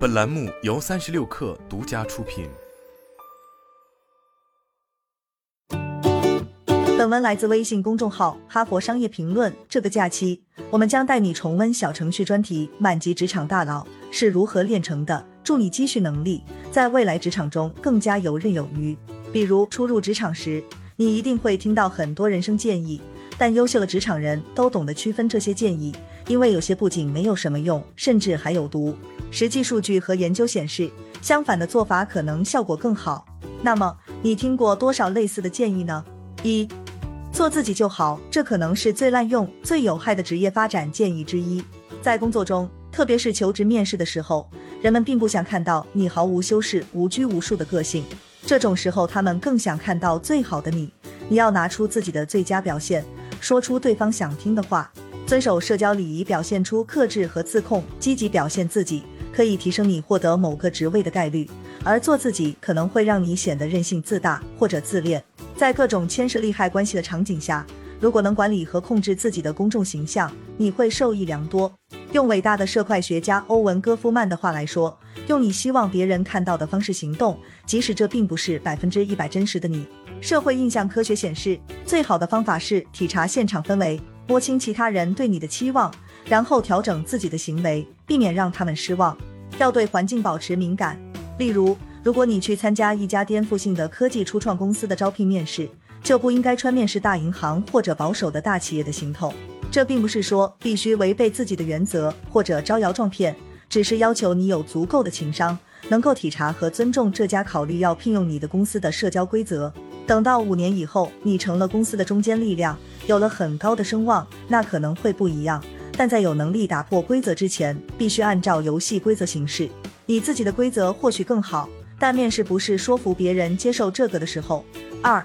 本栏目由三十六氪独家出品。本文来自微信公众号《哈佛商业评论》。这个假期，我们将带你重温小程序专题《满级职场大佬是如何炼成的》，助你积蓄能力，在未来职场中更加游刃有余。比如初入职场时，你一定会听到很多人生建议，但优秀的职场人都懂得区分这些建议，因为有些不仅没有什么用，甚至还有毒。实际数据和研究显示，相反的做法可能效果更好。那么，你听过多少类似的建议呢？一做自己就好，这可能是最滥用、最有害的职业发展建议之一。在工作中，特别是求职面试的时候，人们并不想看到你毫无修饰、无拘无束的个性。这种时候，他们更想看到最好的你。你要拿出自己的最佳表现，说出对方想听的话，遵守社交礼仪，表现出克制和自控，积极表现自己，可以提升你获得某个职位的概率。而做自己可能会让你显得任性自大或者自恋。在各种牵涉利害关系的场景下，如果能管理和控制自己的公众形象，你会受益良多。用伟大的社会学家欧文·戈夫曼的话来说，用你希望别人看到的方式行动，即使这并不是百分之一百真实的你。社会印象科学显示，最好的方法是体察现场氛围，摸清其他人对你的期望，然后调整自己的行为，避免让他们失望。要对环境保持敏感，例如。如果你去参加一家颠覆性的科技初创公司的招聘面试，就不应该穿面试大银行或者保守的大企业的行头。这并不是说必须违背自己的原则或者招摇撞骗，只是要求你有足够的情商，能够体察和尊重这家考虑要聘用你的公司的社交规则。等到五年以后，你成了公司的中坚力量，有了很高的声望，那可能会不一样。但在有能力打破规则之前，必须按照游戏规则行事。你自己的规则或许更好。但面试不是说服别人接受这个的时候。二，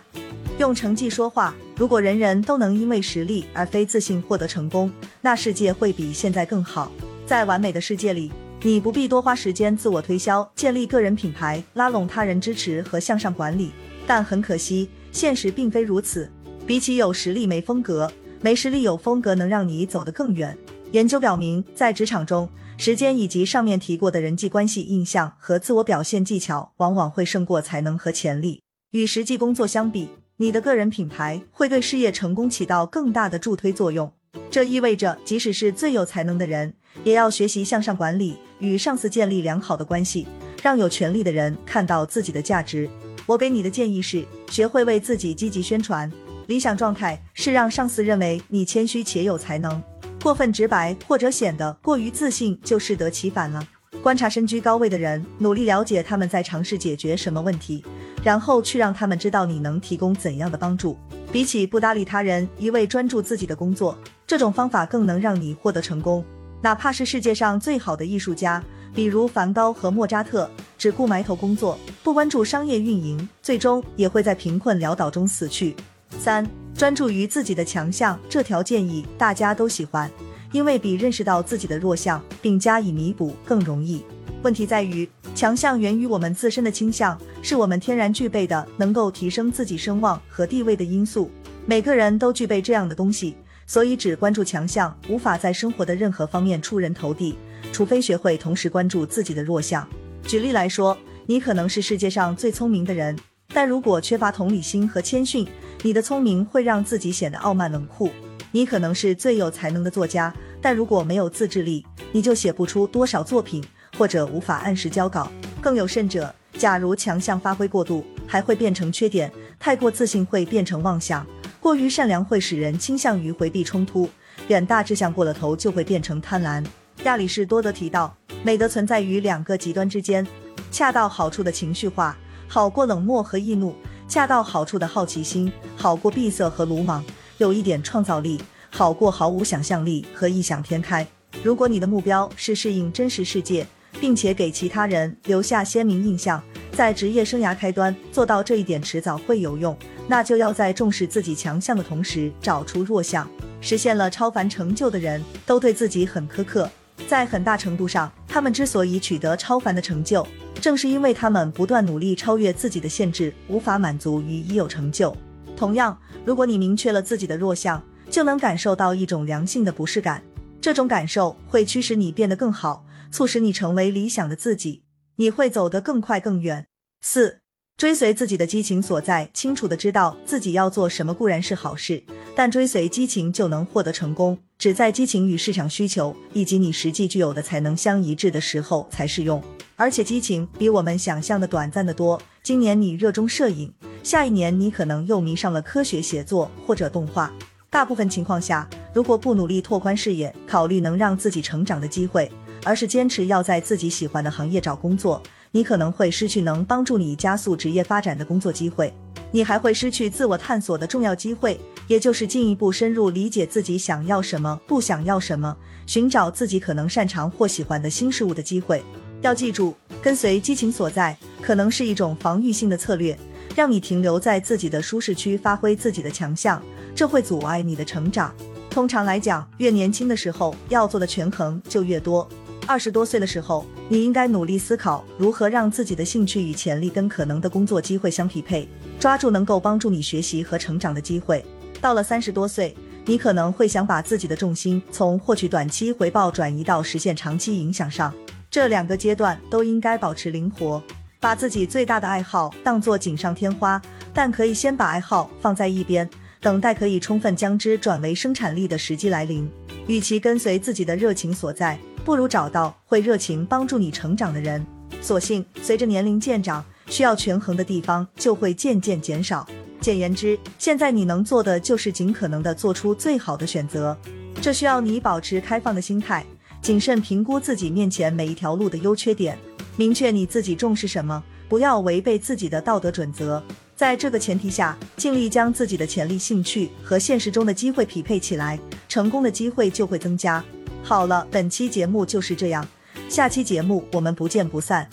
用成绩说话。如果人人都能因为实力而非自信获得成功，那世界会比现在更好。在完美的世界里，你不必多花时间自我推销、建立个人品牌、拉拢他人支持和向上管理。但很可惜，现实并非如此。比起有实力没风格，没实力有风格能让你走得更远。研究表明，在职场中，时间以及上面提过的人际关系印象和自我表现技巧，往往会胜过才能和潜力。与实际工作相比，你的个人品牌会对事业成功起到更大的助推作用。这意味着，即使是最有才能的人，也要学习向上管理，与上司建立良好的关系，让有权力的人看到自己的价值。我给你的建议是，学会为自己积极宣传。理想状态是让上司认为你谦虚且有才能。过分直白或者显得过于自信，就适得其反了。观察身居高位的人，努力了解他们在尝试解决什么问题，然后去让他们知道你能提供怎样的帮助。比起不搭理他人，一味专注自己的工作，这种方法更能让你获得成功。哪怕是世界上最好的艺术家，比如梵高和莫扎特，只顾埋头工作，不关注商业运营，最终也会在贫困潦倒中死去。三。专注于自己的强项，这条建议大家都喜欢，因为比认识到自己的弱项并加以弥补更容易。问题在于，强项源于我们自身的倾向，是我们天然具备的，能够提升自己声望和地位的因素。每个人都具备这样的东西，所以只关注强项，无法在生活的任何方面出人头地，除非学会同时关注自己的弱项。举例来说，你可能是世界上最聪明的人。但如果缺乏同理心和谦逊，你的聪明会让自己显得傲慢冷酷。你可能是最有才能的作家，但如果没有自制力，你就写不出多少作品，或者无法按时交稿。更有甚者，假如强项发挥过度，还会变成缺点。太过自信会变成妄想，过于善良会使人倾向于回避冲突，远大志向过了头就会变成贪婪。亚里士多德提到，美德存在于两个极端之间，恰到好处的情绪化。好过冷漠和易怒，恰到好处的好奇心；好过闭塞和鲁莽，有一点创造力；好过毫无想象力和异想天开。如果你的目标是适应真实世界，并且给其他人留下鲜明印象，在职业生涯开端做到这一点迟早会有用。那就要在重视自己强项的同时，找出弱项。实现了超凡成就的人都对自己很苛刻，在很大程度上，他们之所以取得超凡的成就。正是因为他们不断努力超越自己的限制，无法满足于已有成就。同样，如果你明确了自己的弱项，就能感受到一种良性的不适感，这种感受会驱使你变得更好，促使你成为理想的自己，你会走得更快更远。四。追随自己的激情所在，清楚的知道自己要做什么固然是好事，但追随激情就能获得成功，只在激情与市场需求以及你实际具有的才能相一致的时候才适用。而且激情比我们想象的短暂的多。今年你热衷摄影，下一年你可能又迷上了科学写作或者动画。大部分情况下，如果不努力拓宽视野，考虑能让自己成长的机会，而是坚持要在自己喜欢的行业找工作。你可能会失去能帮助你加速职业发展的工作机会，你还会失去自我探索的重要机会，也就是进一步深入理解自己想要什么、不想要什么，寻找自己可能擅长或喜欢的新事物的机会。要记住，跟随激情所在，可能是一种防御性的策略，让你停留在自己的舒适区，发挥自己的强项，这会阻碍你的成长。通常来讲，越年轻的时候要做的权衡就越多。二十多岁的时候，你应该努力思考如何让自己的兴趣与潜力跟可能的工作机会相匹配，抓住能够帮助你学习和成长的机会。到了三十多岁，你可能会想把自己的重心从获取短期回报转移到实现长期影响上。这两个阶段都应该保持灵活，把自己最大的爱好当作锦上添花，但可以先把爱好放在一边，等待可以充分将之转为生产力的时机来临。与其跟随自己的热情所在。不如找到会热情帮助你成长的人。所幸，随着年龄渐长，需要权衡的地方就会渐渐减少。简言之，现在你能做的就是尽可能的做出最好的选择。这需要你保持开放的心态，谨慎评估自己面前每一条路的优缺点，明确你自己重视什么，不要违背自己的道德准则。在这个前提下，尽力将自己的潜力、兴趣和现实中的机会匹配起来，成功的机会就会增加。好了，本期节目就是这样，下期节目我们不见不散。